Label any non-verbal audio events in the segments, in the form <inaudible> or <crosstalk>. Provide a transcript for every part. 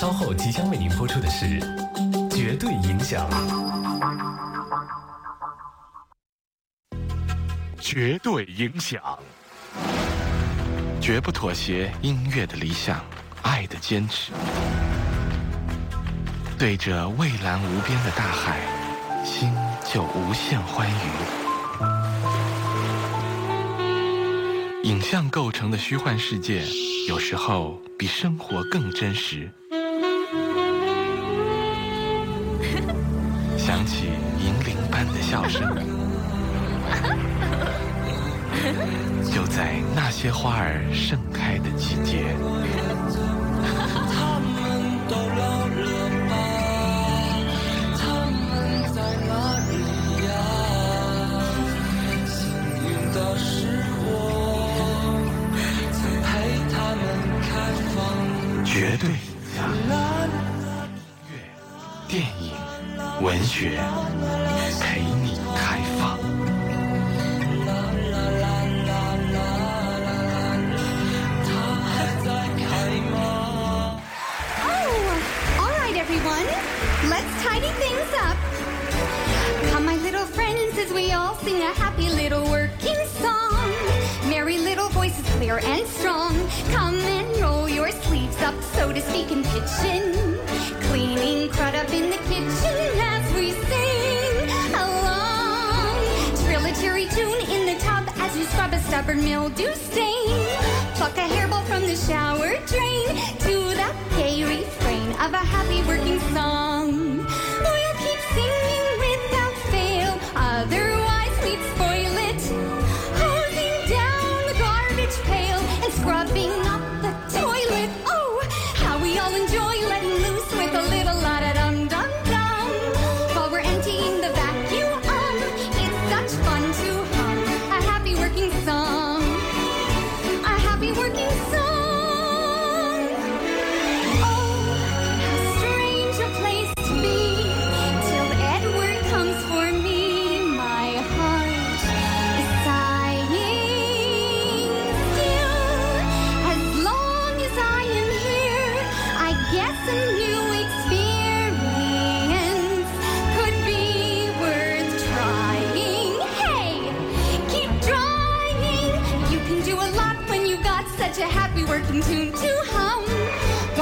稍后即将为您播出的是《绝对影响》。绝对影响，绝不妥协音乐的理想，爱的坚持。对着蔚蓝无边的大海，心就无限欢愉。影像构成的虚幻世界，有时候比生活更真实。想起银铃般的笑声。<laughs> 就在那些花儿盛开的季节。影、文学，陪你开放。let's tidy things up. Come, my little friends, as we all sing a happy little working song. Merry little voices, clear and strong. Come and roll your sleeves up, so to speak, in kitchen. Cleaning crud up in scrub mildew stain. Pluck a hairball from the shower drain to the gay refrain of a happy working song.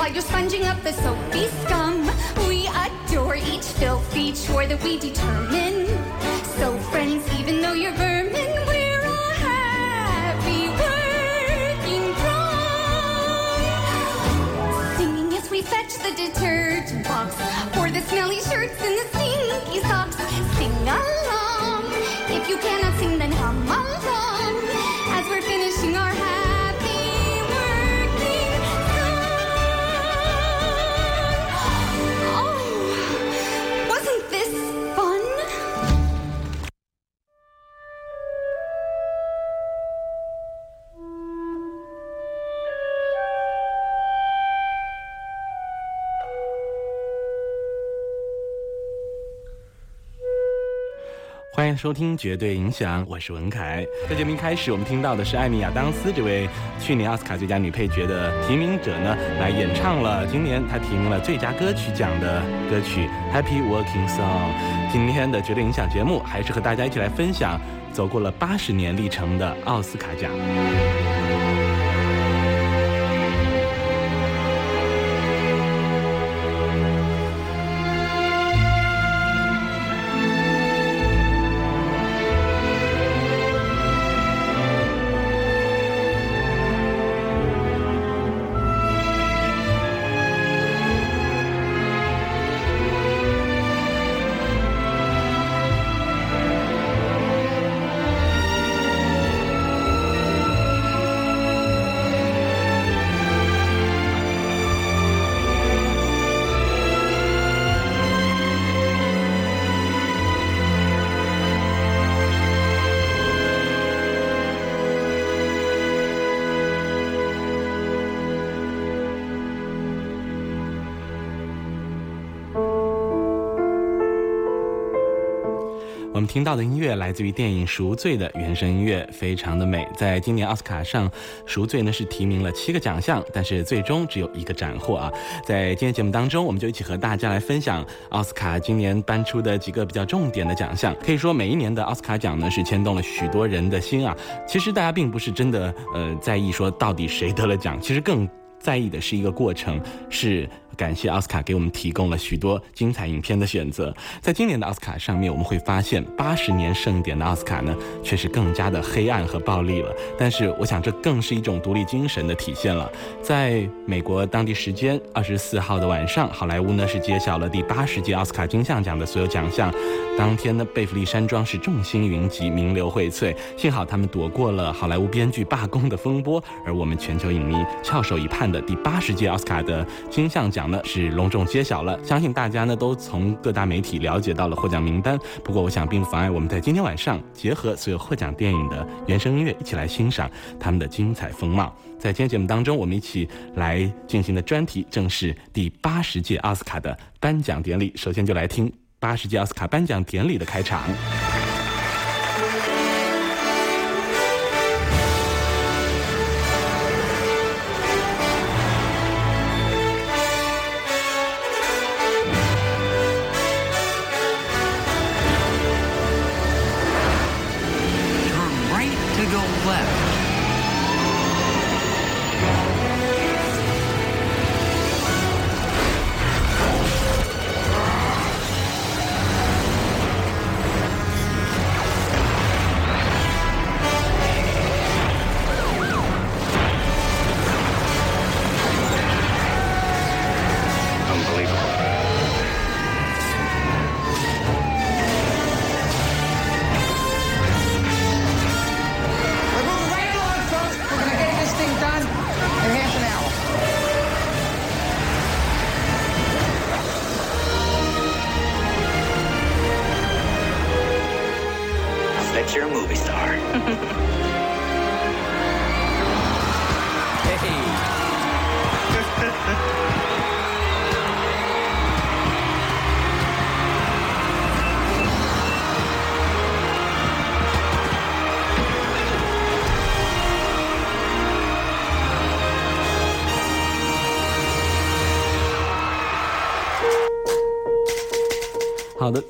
While you're sponging up the soapy scum, we adore each filthy chore that we determine. So, friends, even though you're vermin, we're a happy working drum. Singing as we fetch the detergent box for the smelly shirts and the stinky socks. Sing 收听《绝对影响》，我是文凯。在节目一开始，我们听到的是艾米亚当斯这位去年奥斯卡最佳女配角的提名者呢，来演唱了今年她提名了最佳歌曲奖的歌曲《Happy Working Song》。今天的《绝对影响》节目，还是和大家一起来分享走过了八十年历程的奥斯卡奖。我们听到的音乐来自于电影《赎罪》的原声音乐，非常的美。在今年奥斯卡上，《赎罪》呢是提名了七个奖项，但是最终只有一个斩获啊。在今天节目当中，我们就一起和大家来分享奥斯卡今年颁出的几个比较重点的奖项。可以说，每一年的奥斯卡奖呢是牵动了许多人的心啊。其实大家并不是真的呃在意说到底谁得了奖，其实更在意的是一个过程是。感谢奥斯卡给我们提供了许多精彩影片的选择。在今年的奥斯卡上面，我们会发现八十年盛典的奥斯卡呢，却是更加的黑暗和暴力了。但是，我想这更是一种独立精神的体现了。在美国当地时间二十四号的晚上，好莱坞呢是揭晓了第八十届奥斯卡金像奖的所有奖项。当天呢，贝弗利山庄是众星云集，名流荟萃。幸好他们躲过了好莱坞编剧罢工的风波，而我们全球影迷翘首以盼的第八十届奥斯卡的金像奖。奖呢是隆重揭晓了，相信大家呢都从各大媒体了解到了获奖名单。不过，我想并不妨碍我们在今天晚上结合所有获奖电影的原声音乐，一起来欣赏他们的精彩风貌。在今天节目当中，我们一起来进行的专题正是第八十届奥斯卡的颁奖典礼。首先就来听八十届奥斯卡颁奖典礼的开场。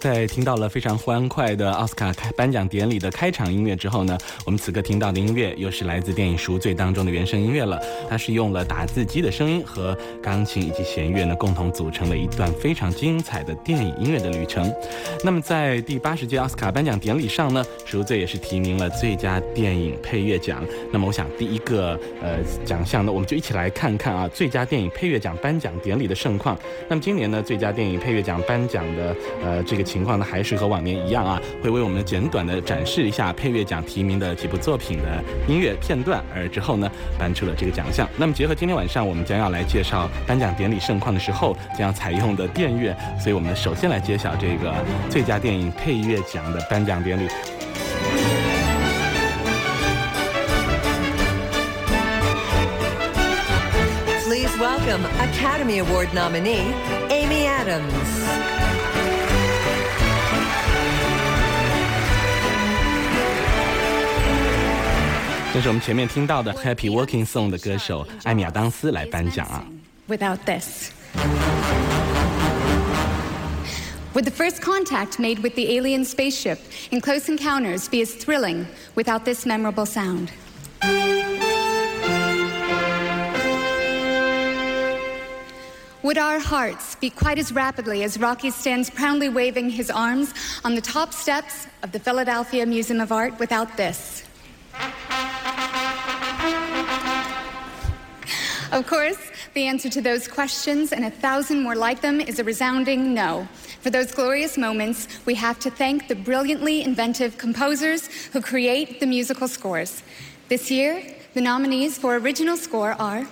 在听到了非常欢快的奥斯卡开颁奖典礼的开场音乐之后呢，我们此刻听到的音乐又是来自电影《赎罪》当中的原声音乐了。它是用了打字机的声音和钢琴以及弦乐呢共同组成了一段非常精彩的电影音乐的旅程。那么在第八十届奥斯卡颁奖典礼上呢，《赎罪》也是提名了最佳电影配乐奖。那么我想第一个呃奖项呢，我们就一起来看看啊最佳电影配乐奖颁奖典礼的盛况。那么今年呢，最佳电影配乐奖颁奖的呃。这这个情况呢，还是和往年一样啊，会为我们简短的展示一下配乐奖提名的几部作品的音乐片段，而之后呢，颁出了这个奖项。那么结合今天晚上我们将要来介绍颁奖典礼盛况的时候将要采用的电乐，所以我们首先来揭晓这个最佳电影配乐奖的颁奖典礼。Please welcome Academy Award nominee Amy Adams. 这是我们前面听到的《Happy Working Song》的歌手艾米亚当斯来颁奖啊。Without this. Would the first contact made with the alien spaceship in Close Encounters be as thrilling without this memorable sound? Of course, the answer to those questions and a thousand more like them is a resounding no. For those glorious moments, we have to thank the brilliantly inventive composers who create the musical scores. This year, the nominees for original score are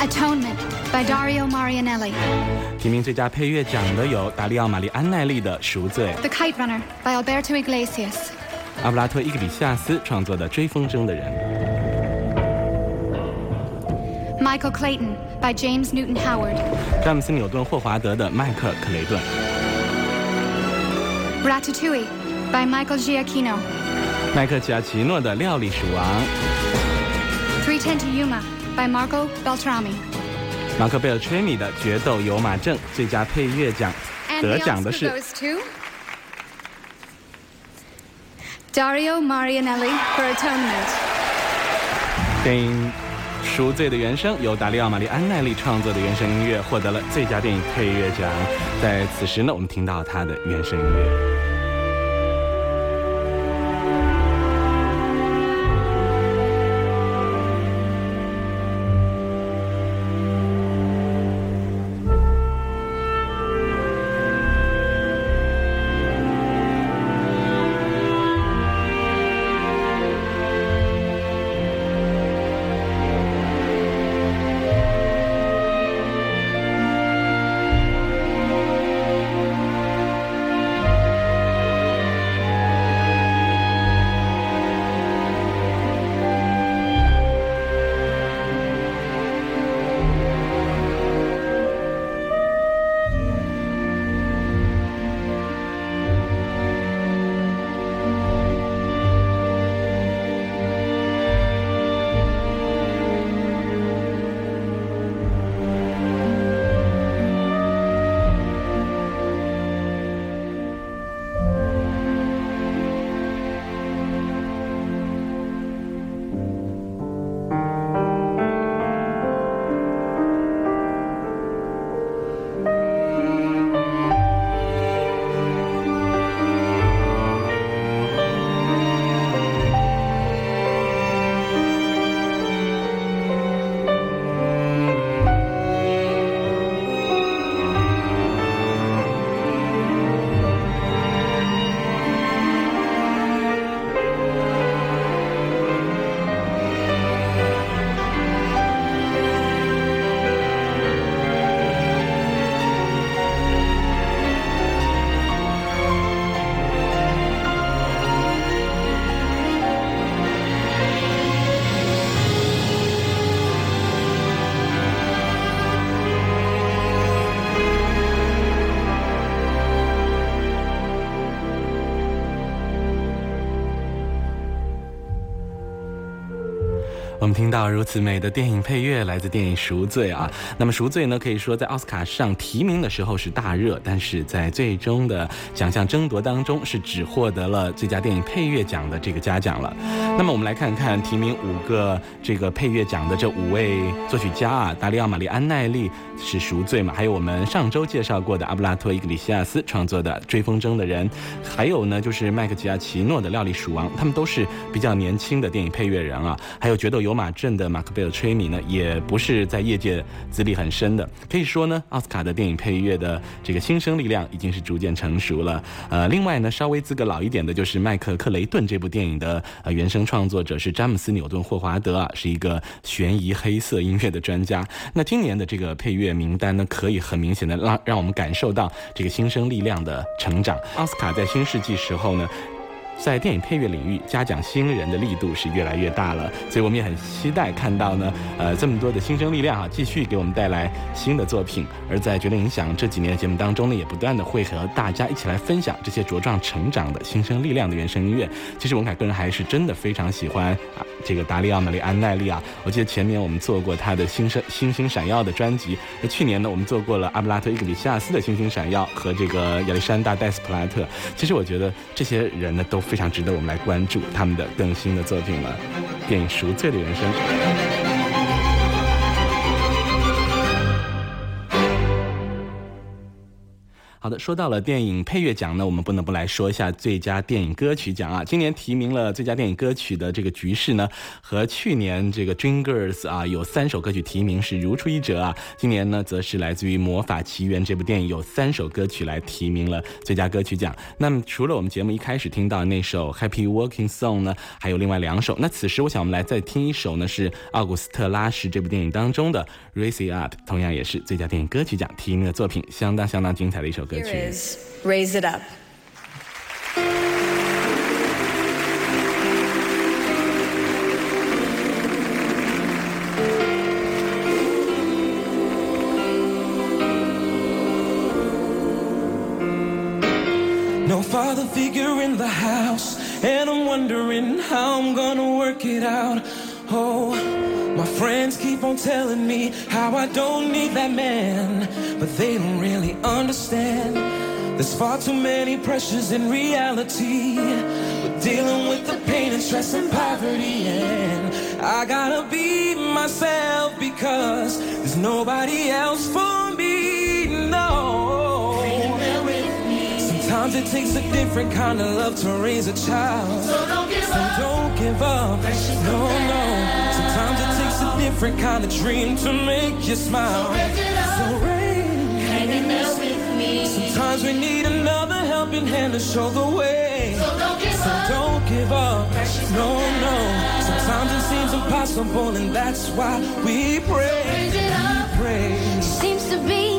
Atonement by Dario Marianelli. 提名最佳配乐奖的有达利奥·玛丽安奈利的《赎罪》，The Kite Runner by Alberto Iglesias，阿布拉托·伊格里西亚斯创作的《追风筝的人》，Michael Clayton by James Newton Howard. 詹姆斯·纽顿·霍华德的《麦克克雷顿》。 Ratatouille by Michael Giacchino. 麦克吉亚奇诺的《料理鼠王》。 310 to Yuma by Marco Beltrami. 马克贝尔吹米的《决斗有马镇》最佳配乐奖得奖的是 Dario Marianelli for Atonement. 电影《赎罪》的原声，由达利奥·玛丽安奈利创作的原声音乐获得了最佳电影配乐奖。在此时呢，我们听到他的原声音乐。们听到如此美的电影配乐，来自电影《赎罪》啊。那么《赎罪》呢，可以说在奥斯卡上提名的时候是大热，但是在最终的奖项争夺当中，是只获得了最佳电影配乐奖的这个嘉奖了。那么我们来看看提名五个这个配乐奖的这五位作曲家啊，达利奥·玛丽安奈利是《赎罪》嘛，还有我们上周介绍过的阿布拉托·伊格里西亚斯创作的《追风筝的人》，还有呢就是麦克吉亚奇诺的《料理鼠王》，他们都是比较年轻的电影配乐人啊。还有《决斗有马镇》的马克贝尔吹米呢，也不是在业界资历很深的。可以说呢，奥斯卡的电影配乐的这个新生力量已经是逐渐成熟了。呃，另外呢，稍微资格老一点的就是麦克克雷顿这部电影的呃原声创作者是詹姆斯纽顿霍华德啊，是一个悬疑黑色音乐的专家。那今年的这个配乐名单呢，可以很明显的让让我们感受到这个新生力量的成长。奥斯卡在新世纪时候呢。在电影配乐领域嘉奖新人的力度是越来越大了，所以我们也很期待看到呢，呃，这么多的新生力量啊，继续给我们带来新的作品。而在绝对影响这几年的节目当中呢，也不断的会和大家一起来分享这些茁壮成长的新生力量的原声音乐。其实文凯个人还是真的非常喜欢啊，这个达利奥·玛丽安奈利啊。我记得前年我们做过他的新生星星闪耀的专辑，那去年呢，我们做过了阿布拉特·伊格里西亚斯的星星闪耀和这个亚历山大·戴斯普拉特。其实我觉得这些人呢都非常值得我们来关注他们的更新的作品了。电影《赎罪的人生》。好的，说到了电影配乐奖呢，我们不能不来说一下最佳电影歌曲奖啊。今年提名了最佳电影歌曲的这个局势呢，和去年这个 Dreamgirls 啊有三首歌曲提名是如出一辙啊。今年呢，则是来自于《魔法奇缘》这部电影有三首歌曲来提名了最佳歌曲奖。那么除了我们节目一开始听到那首 Happy Working Song 呢，还有另外两首。那此时我想我们来再听一首呢，是奥古斯特拉什这部电影当中的 Raise It Up，同样也是最佳电影歌曲奖提名的作品，相当相当精彩的一首 go Here Raise It Up. No father figure in the house, and I'm wondering how I'm gonna work it out. Oh, my friends keep on telling me how I don't need that man, but they don't really understand. There's far too many pressures in reality. We're dealing with the pain and stress and poverty, and I gotta be myself because there's nobody else for me. No. Sometimes it takes a different kind of love to raise a child. So don't give up. So Don't give up. No, no. Different kind of dream to make you smile. So raise, rain. Hang in there with me. Sometimes we need another helping hand to show the way. So don't give So up. don't give up. No, no. Sometimes it seems impossible, and that's why we pray. So Raise it up. Pray. Seems to be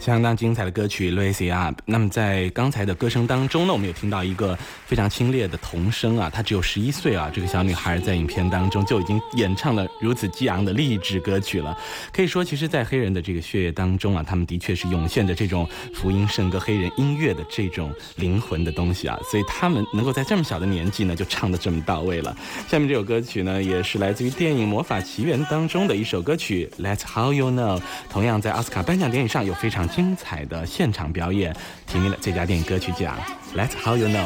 相当精彩的歌曲《Lucy Up》。那么在刚才的歌声当中呢，我们有听到一个非常清冽的童声啊，她只有十一岁啊，这个小女孩在影片当中就已经演唱了如此激昂的励志歌曲了。可以说，其实，在黑人的这个血液当中啊，他们的确是涌现着这种福音圣歌、黑人音乐的这种灵魂的东西啊，所以他们能够在这么小的年纪呢，就唱得这么到位了。下面这首歌曲呢，也是来自于电影《魔法奇缘》当中的一首歌曲《Let's How You Know》，同样在奥斯卡颁奖典礼上有非常精彩的现场表演，提名了最佳电影歌曲奖。Let's How You Know。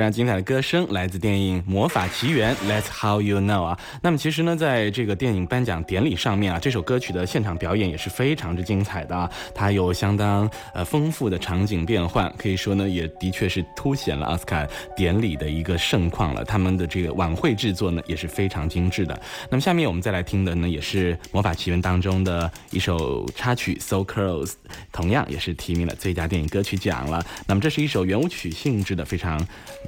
非常精彩的歌声来自电影《魔法奇缘》，That's How You Know 啊。那么其实呢，在这个电影颁奖典礼上面啊，这首歌曲的现场表演也是非常之精彩的啊。它有相当呃丰富的场景变换，可以说呢，也的确是凸显了奥斯卡典礼的一个盛况了。他们的这个晚会制作呢，也是非常精致的。那么下面我们再来听的呢，也是《魔法奇缘》当中的一首插曲《So Close》，同样也是提名了最佳电影歌曲奖了。那么这是一首圆舞曲性质的非常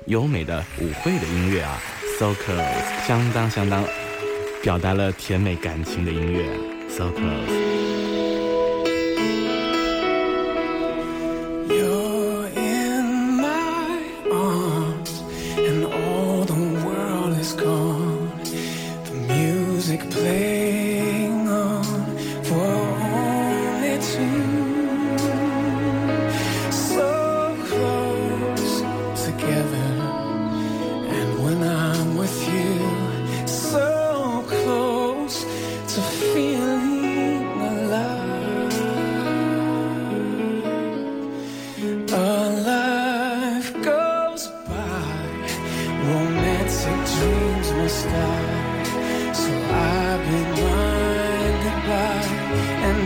优美的舞会的音乐啊，So Close，相当相当表达了甜美感情的音乐，So Close。stop. So I've been blinded by an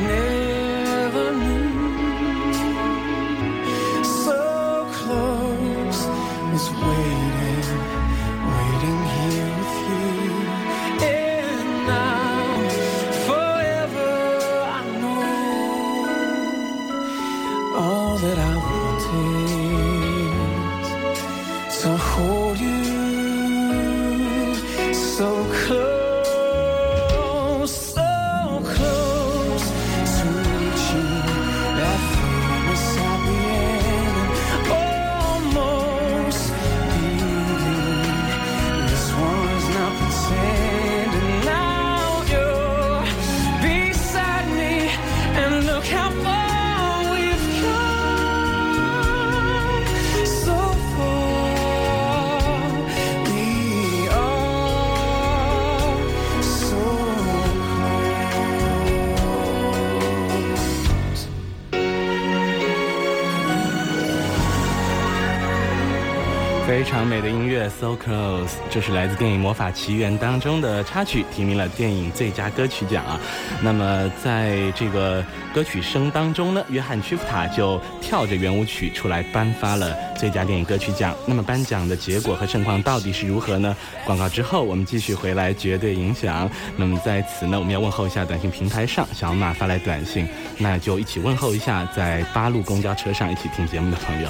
，So Close，这是来自电影《魔法奇缘》当中的插曲，提名了电影最佳歌曲奖啊。那么在这个歌曲声当中呢，约翰·屈服塔就跳着圆舞曲出来颁发了最佳电影歌曲奖。那么颁奖的结果和盛况到底是如何呢？广告之后我们继续回来，绝对影响。那么在此呢，我们要问候一下短信平台上小马发来短信，那就一起问候一下在八路公交车上一起听节目的朋友。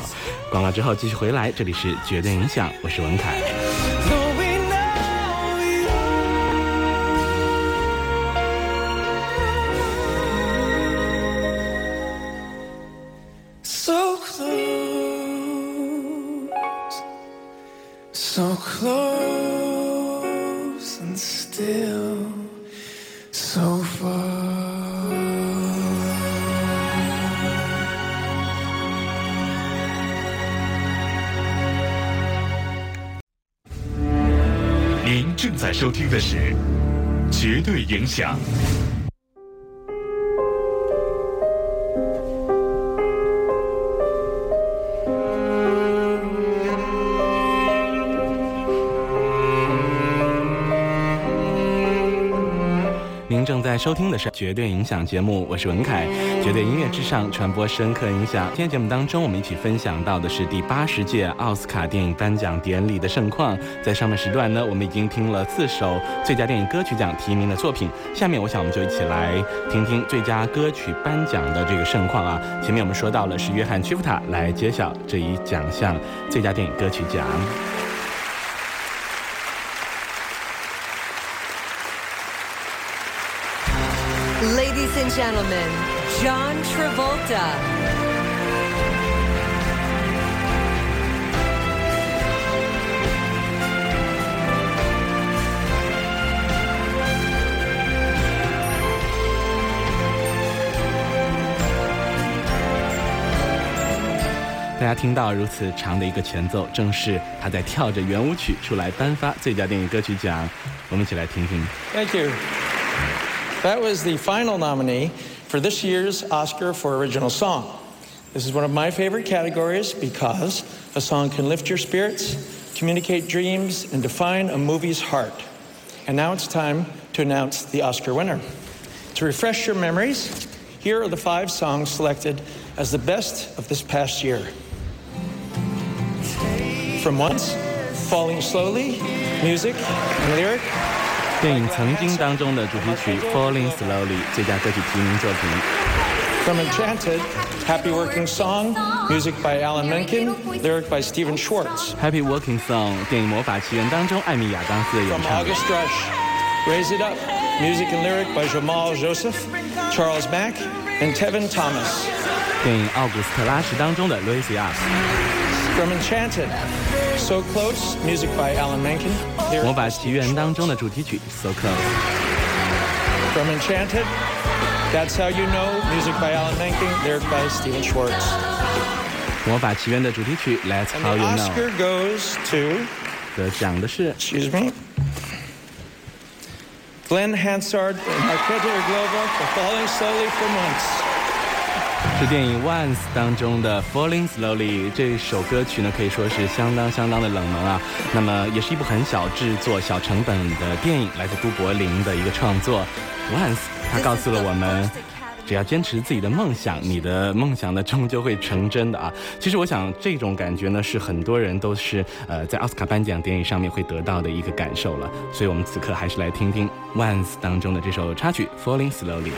广告之后继续回来，这里是绝对影响，我是文凯。的是《绝对影响》。收听的是《绝对影响》节目，我是文凯。绝对音乐之上，传播深刻影响。今天节目当中，我们一起分享到的是第八十届奥斯卡电影颁奖典礼的盛况。在上面时段呢，我们已经听了四首最佳电影歌曲奖提名的作品。下面，我想我们就一起来听听最佳歌曲颁奖的这个盛况啊。前面我们说到了是约翰·屈服塔来揭晓这一奖项最佳电影歌曲奖。Gentlemen, John Travolta. 大家听到如此长的一个前奏，正是他在跳着圆舞曲出来颁发最佳电影歌曲奖。我们一起来听听。Thank you. That was the final nominee for this year's Oscar for Original Song. This is one of my favorite categories because a song can lift your spirits, communicate dreams, and define a movie's heart. And now it's time to announce the Oscar winner. To refresh your memories, here are the five songs selected as the best of this past year. From Once, Falling Slowly, music and lyric, 电影《曾经》当中的主题曲《Falling Slowly》最佳歌曲提名作品。 From Enchanted, Happy Working Song, music by Alan Menken, lyric by Stephen Schwartz. Happy Working Song 电影《魔法奇缘》当中，艾米亚当斯的演 From 唱。 August Rush, Raise It Up, music and lyric by Jamal Joseph, Charles Mack, and Tevin Thomas. 电影《奥古斯特拉什》当中的 Raise It Up。 From Enchanted, So Close, music by Alan Menken, 《魔 lyric 法奇缘》当中的主题曲 So Close。 from Enchanted, That's How You Know, music by Alan Menken, lyric by Stephen Schwartz. 《魔法奇缘》的主题曲 Let's And How the You Know Oscar goes to 得奖的是 excuse me, Glenn Hansard and Marqueta Glova for Falling Slowly for Months. 是电影《Once》当中的《Falling Slowly》这首歌曲呢，可以说是相当相当的冷门啊。那么，也是一部很小制作、小成本的电影，来自都柏林的一个创作。《Once》它告诉了我们。只要坚持自己的梦想，你的梦想呢终究会成真的啊！其实我想这种感觉呢，是很多人都是呃在奥斯卡颁奖典礼上面会得到的一个感受了。所以我们此刻还是来听听《Once》当中的这首插曲《Falling Slowly》。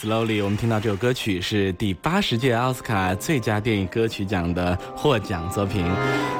Slowly，我们听到这首歌曲是第八十届奥斯卡最佳电影歌曲奖的获奖作品。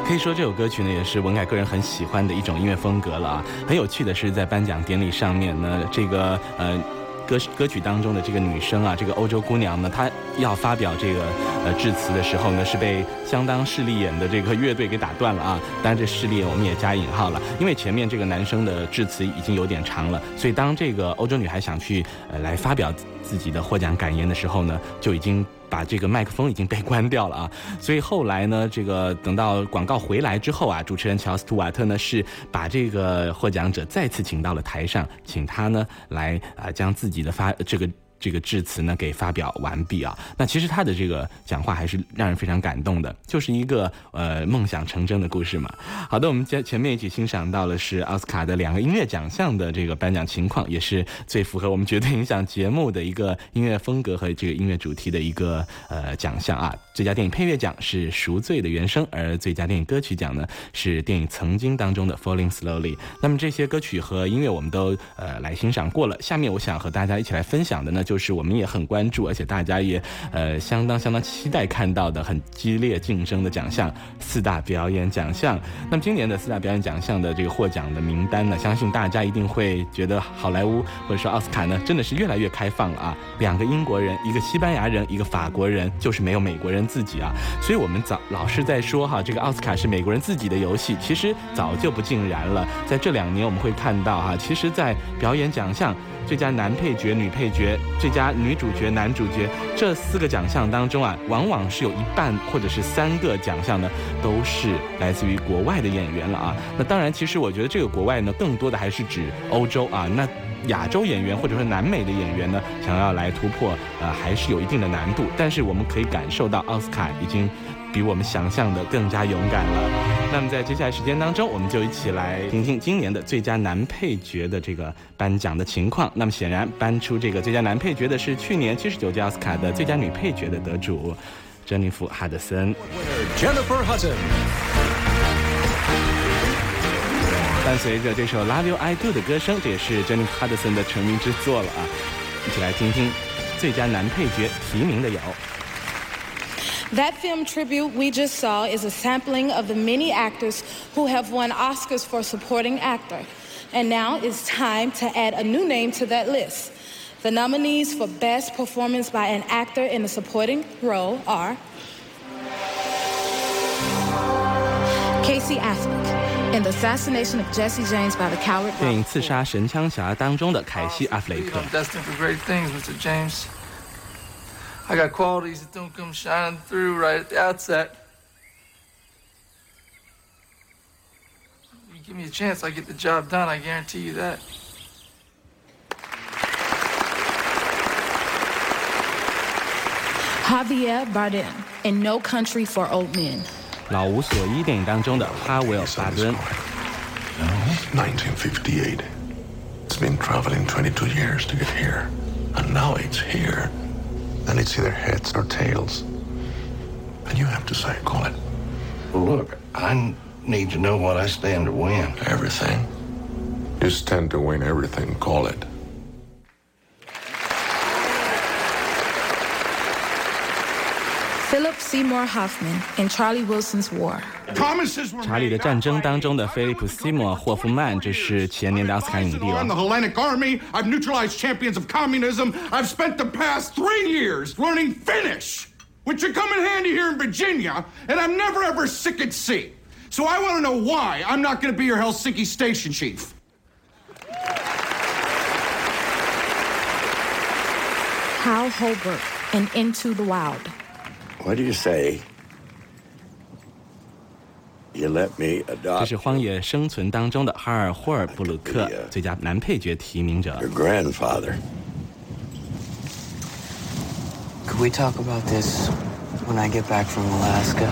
可以说这首歌曲呢，也是文凯个人很喜欢的一种音乐风格了啊。很有趣的是，在颁奖典礼上面呢，这个呃。歌歌曲当中的这个女生啊，这个欧洲姑娘呢，她要发表这个呃致辞的时候呢，是被相当势利眼的这个乐队给打断了啊。当然，这势利眼我们也加引号了，因为前面这个男生的致辞已经有点长了，所以当这个欧洲女孩想去呃来发表自己的获奖感言的时候呢，就已经。把这个麦克风已经被关掉了啊，<laughs> 所以后来呢，这个等到广告回来之后啊，主持人乔斯图瓦特呢是把这个获奖者再次请到了台上，请他呢来啊将自己的发这个。这个致辞呢给发表完毕啊，那其实他的这个讲话还是让人非常感动的，就是一个呃梦想成真的故事嘛。好的，我们前前面一起欣赏到了是奥斯卡的两个音乐奖项的这个颁奖情况，也是最符合我们绝对影响节目的一个音乐风格和这个音乐主题的一个呃奖项啊。最佳电影配乐奖是《赎罪》的原声，而最佳电影歌曲奖呢是电影《曾经》当中的《Falling Slowly》。那么这些歌曲和音乐我们都呃来欣赏过了，下面我想和大家一起来分享的呢。就是我们也很关注，而且大家也呃相当相当期待看到的很激烈竞争的奖项——四大表演奖项。那么今年的四大表演奖项的这个获奖的名单呢，相信大家一定会觉得好莱坞或者说奥斯卡呢，真的是越来越开放了啊！两个英国人，一个西班牙人，一个法国人，就是没有美国人自己啊。所以我们早老是在说哈，这个奥斯卡是美国人自己的游戏，其实早就不尽然了。在这两年，我们会看到哈，其实，在表演奖项。最佳男配角、女配角、最佳女主角、男主角这四个奖项当中啊，往往是有一半或者是三个奖项呢，都是来自于国外的演员了啊。那当然，其实我觉得这个国外呢，更多的还是指欧洲啊。那亚洲演员或者说南美的演员呢，想要来突破，呃，还是有一定的难度。但是我们可以感受到，奥斯卡已经。比我们想象的更加勇敢了。那么在接下来时间当中，我们就一起来听听今年的最佳男配角的这个颁奖的情况。那么显然，颁出这个最佳男配角的是去年七十九届奥斯卡的最佳女配角的得主珍妮弗·哈德森。Jennifer Hudson。伴随着这首《Love You I Do》的歌声，这也是珍妮弗·哈德森的成名之作了啊！一起来听听最佳男配角提名的有。That film tribute we just saw is a sampling of the many actors who have won Oscars for supporting actor. And now it's time to add a new name to that list. The nominees for Best Performance by an Actor in a Supporting Role are Casey Affleck in The Assassination of Jesse James by the Coward 电影《刺杀神枪侠》当中的凯西·阿弗雷克。Destined for great things, Mr. James. I got qualities that don't come shining through right at the outset. You give me a chance, I get the job done. I guarantee you that. Javier Bardem in No Country for Old Men. 老无所依电影当中的哈维尔·巴顿。1958. It's been traveling 22 years to get here, and now it's here. Then it's either heads or tails. And you have to say, call it. Well, look, I need to know what I stand to win. Everything. You stand to win everything, call it. Philip Seymour Hoffman in Charlie Wilson's War. 查理的战争当中的菲利普·西莫·霍夫曼，这是前年的奥斯卡影帝了。 the Hellenic Army. I've neutralized champions of communism. I've spent the past three years learning Finnish, which should come in handy here in Virginia, and I'm never ever sick at sea. So I want to know why I'm not going to be your Helsinki station chief. Hal Holbrook in Into the Wild. 这 adopt 是《荒野生存》当中的哈尔·霍尔布鲁克最佳男配角提名者。 your grandfather. Could we talk about this when I get back from Alaska?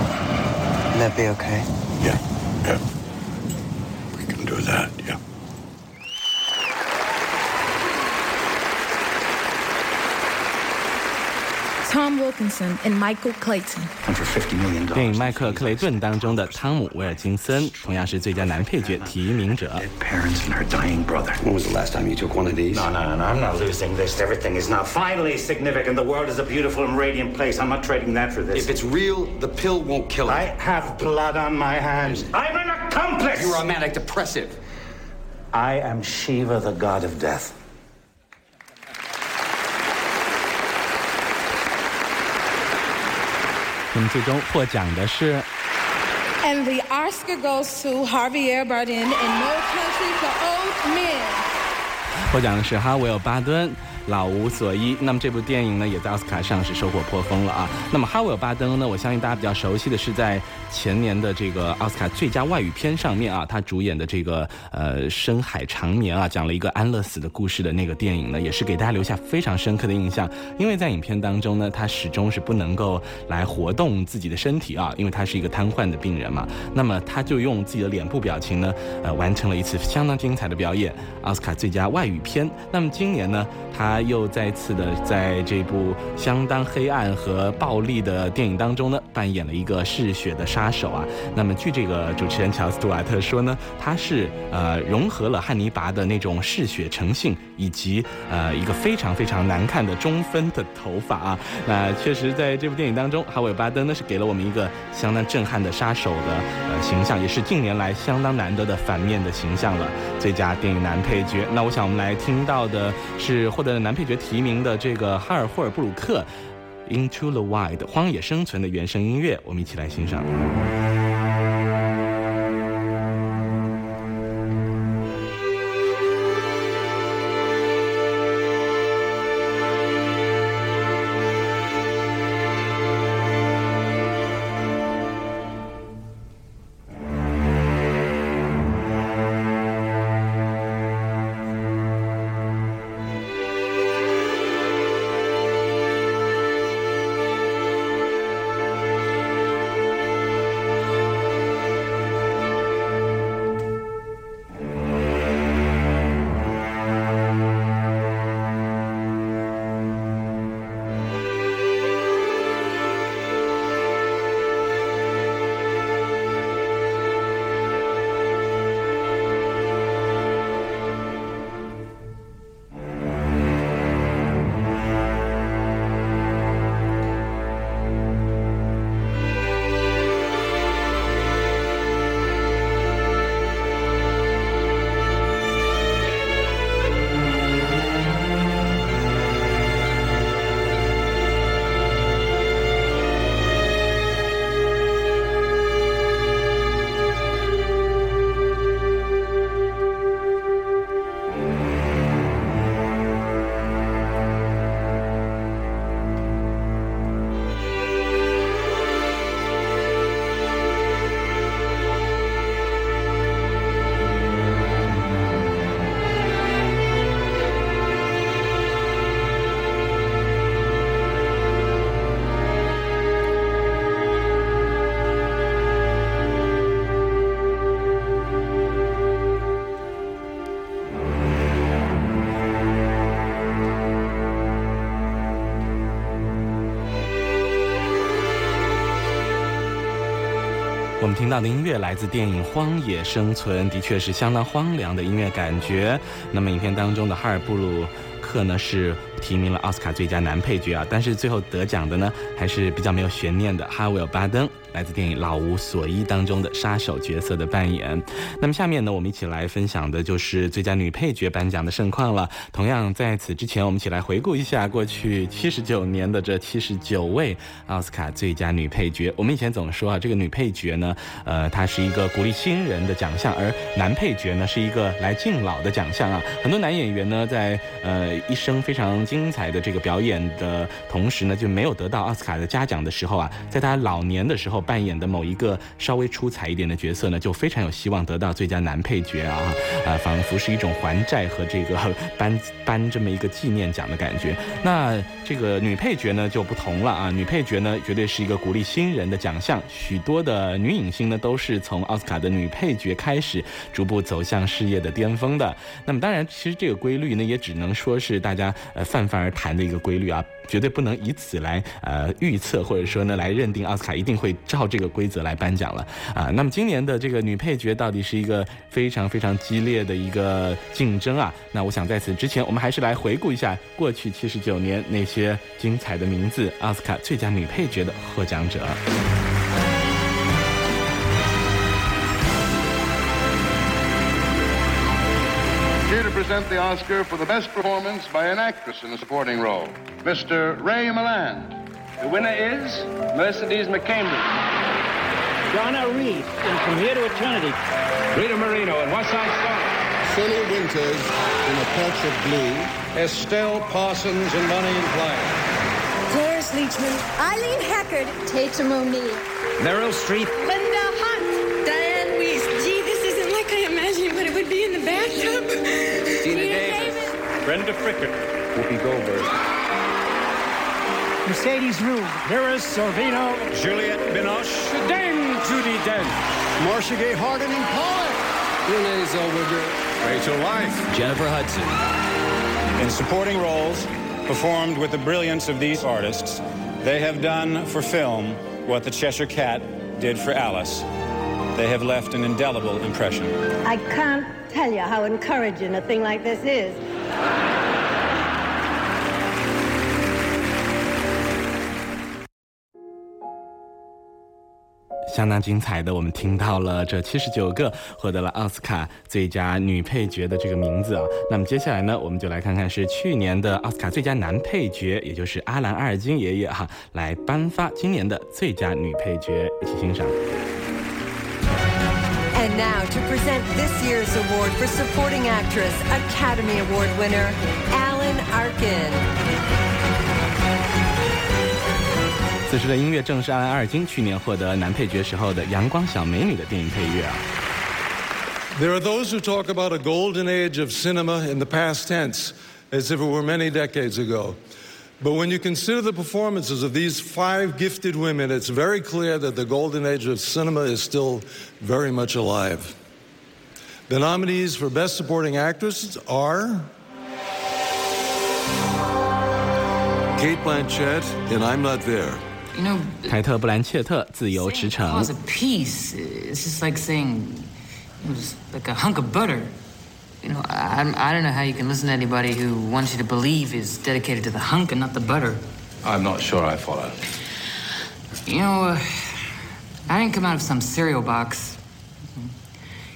Would that be okay? Yeah, yeah. We can do that, Tom Wilkinson and Michael Clayton. And for $50 million. 电影《麦克克雷顿》当中的汤姆·威尔金森，同样是最佳男配角提名者。 Parents and her dying brother. When was the last time you took one of these? No, no, no, no, I'm not losing this. Everything is now finally significant. The world is a beautiful and radiant place. I'm not trading that for this. If it's real, the pill won't kill I it. have blood on my hands. I'm an accomplice. You're a manic depressive. I am Shiva, the god of death. 那么最终获奖的是 And the Oscar goes to Javier Bardem in No Country for Old Men. 获奖的是哈维尔·巴登。老无所依。那么这部电影呢，也在奥斯卡上是收获颇丰了啊。那么哈维尔·巴登呢，我相信大家比较熟悉的是在前年的这个奥斯卡最佳外语片上面啊，他主演的这个呃《深海长眠》啊，讲了一个安乐死的故事的那个电影呢，也是给大家留下非常深刻的印象。因为在影片当中呢，他始终是不能够来活动自己的身体啊，因为他是一个瘫痪的病人嘛。那么他就用自己的脸部表情呢，呃，完成了一次相当精彩的表演，奥斯卡最佳外语片。那么今年呢，他又再次的在这部相当黑暗和暴力的电影当中呢，扮演了一个嗜血的杀手啊。那么据这个主持人乔斯图瓦特说呢，他是呃融合了汉尼拔的那种嗜血成性，以及呃一个非常非常难看的中分的头发啊。那确实在这部电影当中，哈维巴登呢是给了我们一个相当震撼的杀手的呃形象，也是近年来相当难得的反面的形象了。最佳电影男配角，那我想我们来听到的是获得男配角提名的这个哈尔霍尔布鲁克《Into the Wild》荒野生存的原声音乐，我们一起来欣赏。听到的音乐来自电影《荒野生存》，的确是相当荒凉的音乐感觉。那么影片当中的哈尔布鲁克呢是提名了奥斯卡最佳男配角啊，但是最后得奖的呢还是比较没有悬念的哈维尔·巴登，来自电影《老无所依》当中的杀手角色的扮演。那么下面呢，我们一起来分享的就是最佳女配角颁奖的盛况了。同样在此之前，我们一起来回顾一下过去七十九年的这七十九位奥斯卡最佳女配角。我们以前总说啊，这个女配角呢，呃，它是一个鼓励新人的奖项，而男配角呢是一个来敬老的奖项啊。很多男演员呢，在呃一生非常精彩的这个表演的同时呢，就没有得到奥斯卡的嘉奖的时候啊，在他老年的时候扮演的某一个稍微出彩一点的角色呢，就非常有希望得到最佳男配角啊，<laughs> 啊，仿佛是一种还债和这个 <laughs> 颁颁这么一个纪念奖的感觉。那这个女配角呢就不同了啊，女配角呢绝对是一个鼓励新人的奖项，许多的女影星呢都是从奥斯卡的女配角开始，逐步走向事业的巅峰的。那么当然，其实这个规律呢，也只能说是大家呃泛泛而谈的一个规律啊。绝对不能以此来呃预测，或者说呢来认定奥斯卡一定会照这个规则来颁奖了啊。那么今年的这个女配角到底是一个非常非常激烈的一个竞争啊。那我想在此之前，我们还是来回顾一下过去七十九年那些精彩的名字，奥斯卡最佳女配角的获奖者。Present the Oscar for the best performance by an actress in a supporting role, Mr. Ray Milland. The winner is Mercedes McCambridge. Donna Reed in From Here to Eternity. Rita Marino in West Side Story. Sonny Winters in A Patch of Blue. Estelle Parsons in Money and Clyde. Cloris Leachman. Eileen Heckard. Tatum O'Neill. Meryl Streep. Linda Brenda Fricker. Whoopi Goldberg. Mercedes Rue. Mira Sorvino. Juliette Binoche. Dame Judy Dench. Marcia Gay Harden in Pollock. Renee Zellweger. Rachel Weisz. Jennifer Hudson. In supporting roles, performed with the brilliance of these artists, they have done for film what the Cheshire Cat did for Alice. They have left an indelible impression. I can't tell you how encouraging a thing like this is. 相当精彩的，我们听到了这七十九个获得了奥斯卡最佳女配角的这个名字啊。那么接下来呢，我们就来看看是去年的奥斯卡最佳男配角，也就是阿兰·阿尔金爷爷哈，来颁发今年的最佳女配角，一起欣赏。And now to present this year's award for supporting actress, Academy Award winner Alan Arkin. 此时的音乐正是阿兰·阿尔金去年获得男配角时候的《阳光小美女》的电影配乐啊。 There are those who talk about a golden age of cinema in the past tense, as if it were many decades ago. But when you consider the performances of these five gifted women, it's very clear that the golden age of cinema is still very much alive. The nominees for Best Supporting Actress are Kate Blanchett in I'm Not There. You know, 凯特·布兰切特，《自由驰骋 cause》 of peace. It's just like saying it was like a hunk of butter. You know, I, I don't know how you can listen to anybody who wants you to believe is dedicated to the hunk and not the butter. I'm not sure I follow. You know, uh, I didn't come out of some cereal box.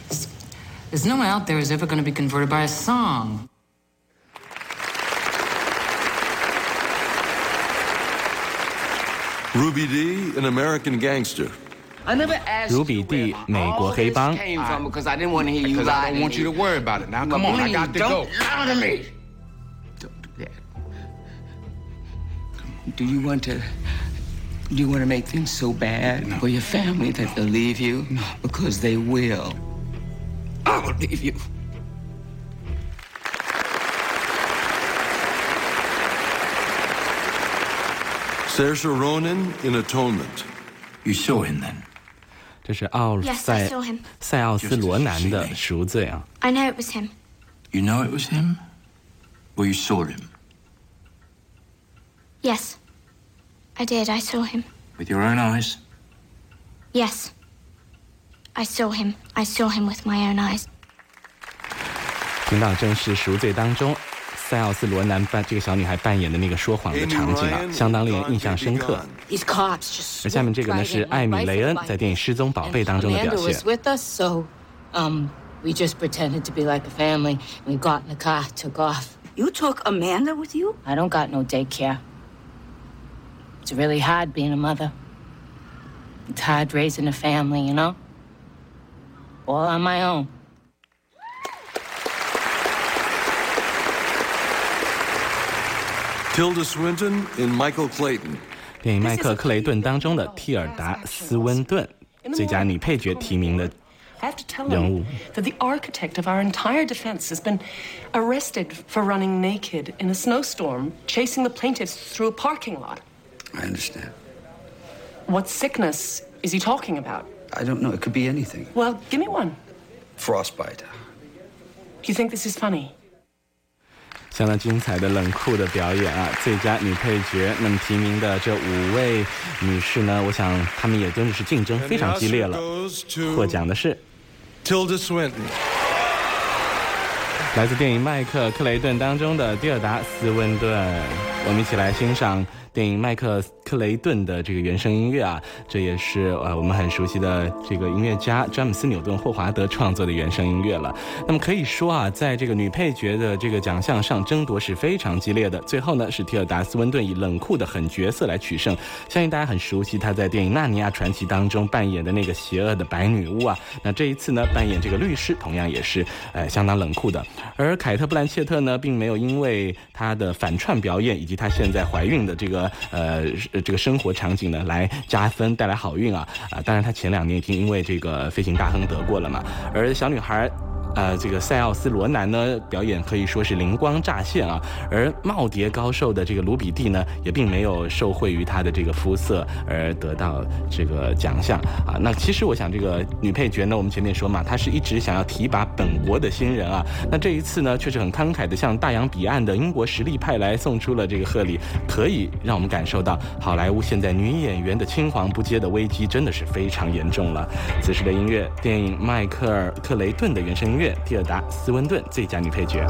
There's- There's no one out there who's ever going to be converted by a song. Ruby D, an American gangster. I never asked Ruby D, you where all this came from because I didn't want to hear you. I don't want you to worry about it. Now, come on, I got to don't go. Don't lie to me. Don't do that. Do you want to? Do you want to make things so bad for your family that they'll leave you? No. Because they will. I will leave you. Saoirse Ronan in Atonement. You saw him then? 这是奥 Yes, I 赛 saw him. 塞奥斯罗南的赎罪啊。 I know it was him. You know it was him? Well, you saw him Yes. I did. I saw him. with your own eyes. Yes. I saw him. I saw him with my own eyes. 听到正是赎罪当中， 塞奥斯罗南扮这个小女孩扮演的那个说谎的场景啊，相当令人印象深刻。 These cops just. 而下面这个呢是艾米雷恩在电影《失踪宝贝》当中的表 Amanda 现 was。with us, so um, we just pretended to be like a family. We got in the car, took off. You took Amanda with you? I don't got no daycare. It's really hard being a mother. It's hard raising a family, you know? All on my own. Tilda Swinton in Michael Clayton. 电影《麦克克雷顿》当中的蒂尔达·斯温顿最佳女配角提名的 I have to tell 人物 him。that the architect of our entire defense has been arrested for running naked in a snowstorm, chasing the plaintiffs through a parking lot. I understand. What sickness is he talking about? I don't know. It could be anything. Well, give me one. Frostbite. Do you think this is funny? 相当精彩的冷酷的表演啊！最佳女配角，那么提名的这五位女士呢，我想她们也真的是竞争非常激烈了。获奖的是 Tilda Swinton。来自电影《麦克克雷顿》当中的蒂尔达·斯温顿，我们一起来欣赏电影《麦克克雷顿》的这个原声音乐啊，这也是呃我们很熟悉的这个音乐家詹姆斯·纽顿·霍华德创作的原声音乐了。那么可以说啊，在这个女配角的这个奖项上争夺是非常激烈的。最后呢，是提尔达·斯温顿以冷酷的狠角色来取胜。相信大家很熟悉她在电影《纳尼亚传奇》当中扮演的那个邪恶的白女巫啊。那这一次呢，扮演这个律师，同样也是呃相当冷酷的。而凯特·布兰切特呢，并没有因为她的反串表演以及及她现在怀孕的这个呃这个生活场景呢来加分带来好运啊啊！当然，她前两年已经因为这个飞行大亨得过了嘛。而小女孩。呃，这个塞奥斯·罗南呢，表演可以说是灵光乍现啊。而耄耋高寿的这个卢比蒂呢，也并没有受惠于她的这个肤色而得到这个奖项啊。那其实我想，这个女配角呢，我们前面说嘛，她是一直想要提拔本国的新人啊。那这一次呢，却是很慷慨的向大洋彼岸的英国实力派来送出了这个贺礼，可以让我们感受到好莱坞现在女演员的青黄不接的危机真的是非常严重了。此时的音乐，电影《迈克尔·克雷顿》的原声音乐，蒂尔达·斯温顿最佳女配角。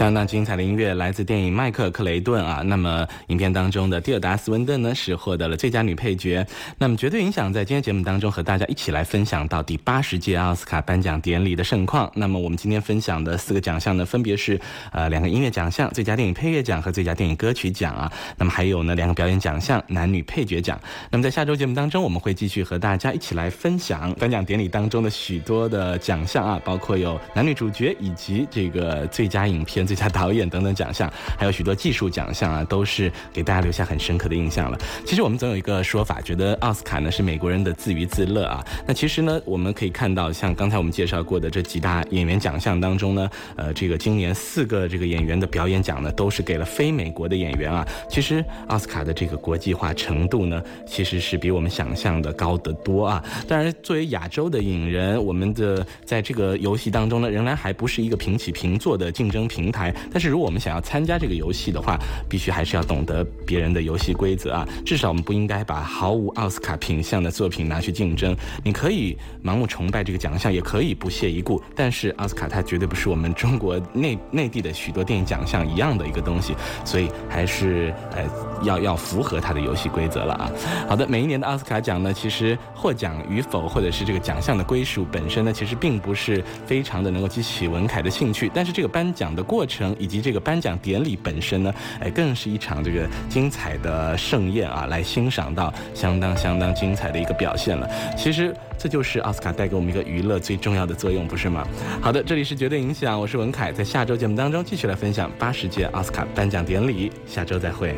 相当精彩的音乐来自电影《麦克尔克雷顿》啊，那么影片当中的蒂尔达斯温顿呢是获得了最佳女配角。那么绝对影响在今天节目当中和大家一起来分享到第八十届奥斯卡颁奖典礼的盛况。那么我们今天分享的四个奖项呢，分别是呃两个音乐奖项，最佳电影配乐奖和最佳电影歌曲奖啊。那么还有呢两个表演奖项，男女配角奖。那么在下周节目当中，我们会继续和大家一起来分享颁奖典礼当中的许多的奖项啊，包括有男女主角以及这个最佳影片。最佳导演等等奖项，还有许多技术奖项啊，都是给大家留下很深刻的印象了。其实我们总有一个说法，觉得奥斯卡呢是美国人的自娱自乐啊。那其实呢，我们可以看到，像刚才我们介绍过的这几大演员奖项当中呢，呃，这个今年四个这个演员的表演奖呢，都是给了非美国的演员啊。其实奥斯卡的这个国际化程度呢，其实是比我们想象的高得多啊。当然，作为亚洲的影人，我们的在这个游戏当中呢，仍然还不是一个平起平坐的竞争平台。但是，如果我们想要参加这个游戏的话，必须还是要懂得别人的游戏规则啊。至少我们不应该把毫无奥斯卡品相的作品拿去竞争。你可以盲目崇拜这个奖项，也可以不屑一顾。但是奥斯卡它绝对不是我们中国内内地的许多电影奖项一样的一个东西，所以还是呃要要符合它的游戏规则了啊。好的，每一年的奥斯卡奖呢，其实获奖与否，或者是这个奖项的归属本身呢，其实并不是非常的能够激起文凯的兴趣。但是这个颁奖的过成以及这个颁奖典礼本身呢，哎，更是一场这个精彩的盛宴啊，来欣赏到相当相当精彩的一个表现了。其实这就是奥斯卡带给我们一个娱乐最重要的作用，不是吗？好的，这里是绝对影响，我是文凯，在下周节目当中继续来分享八十届奥斯卡颁奖典礼，下周再会。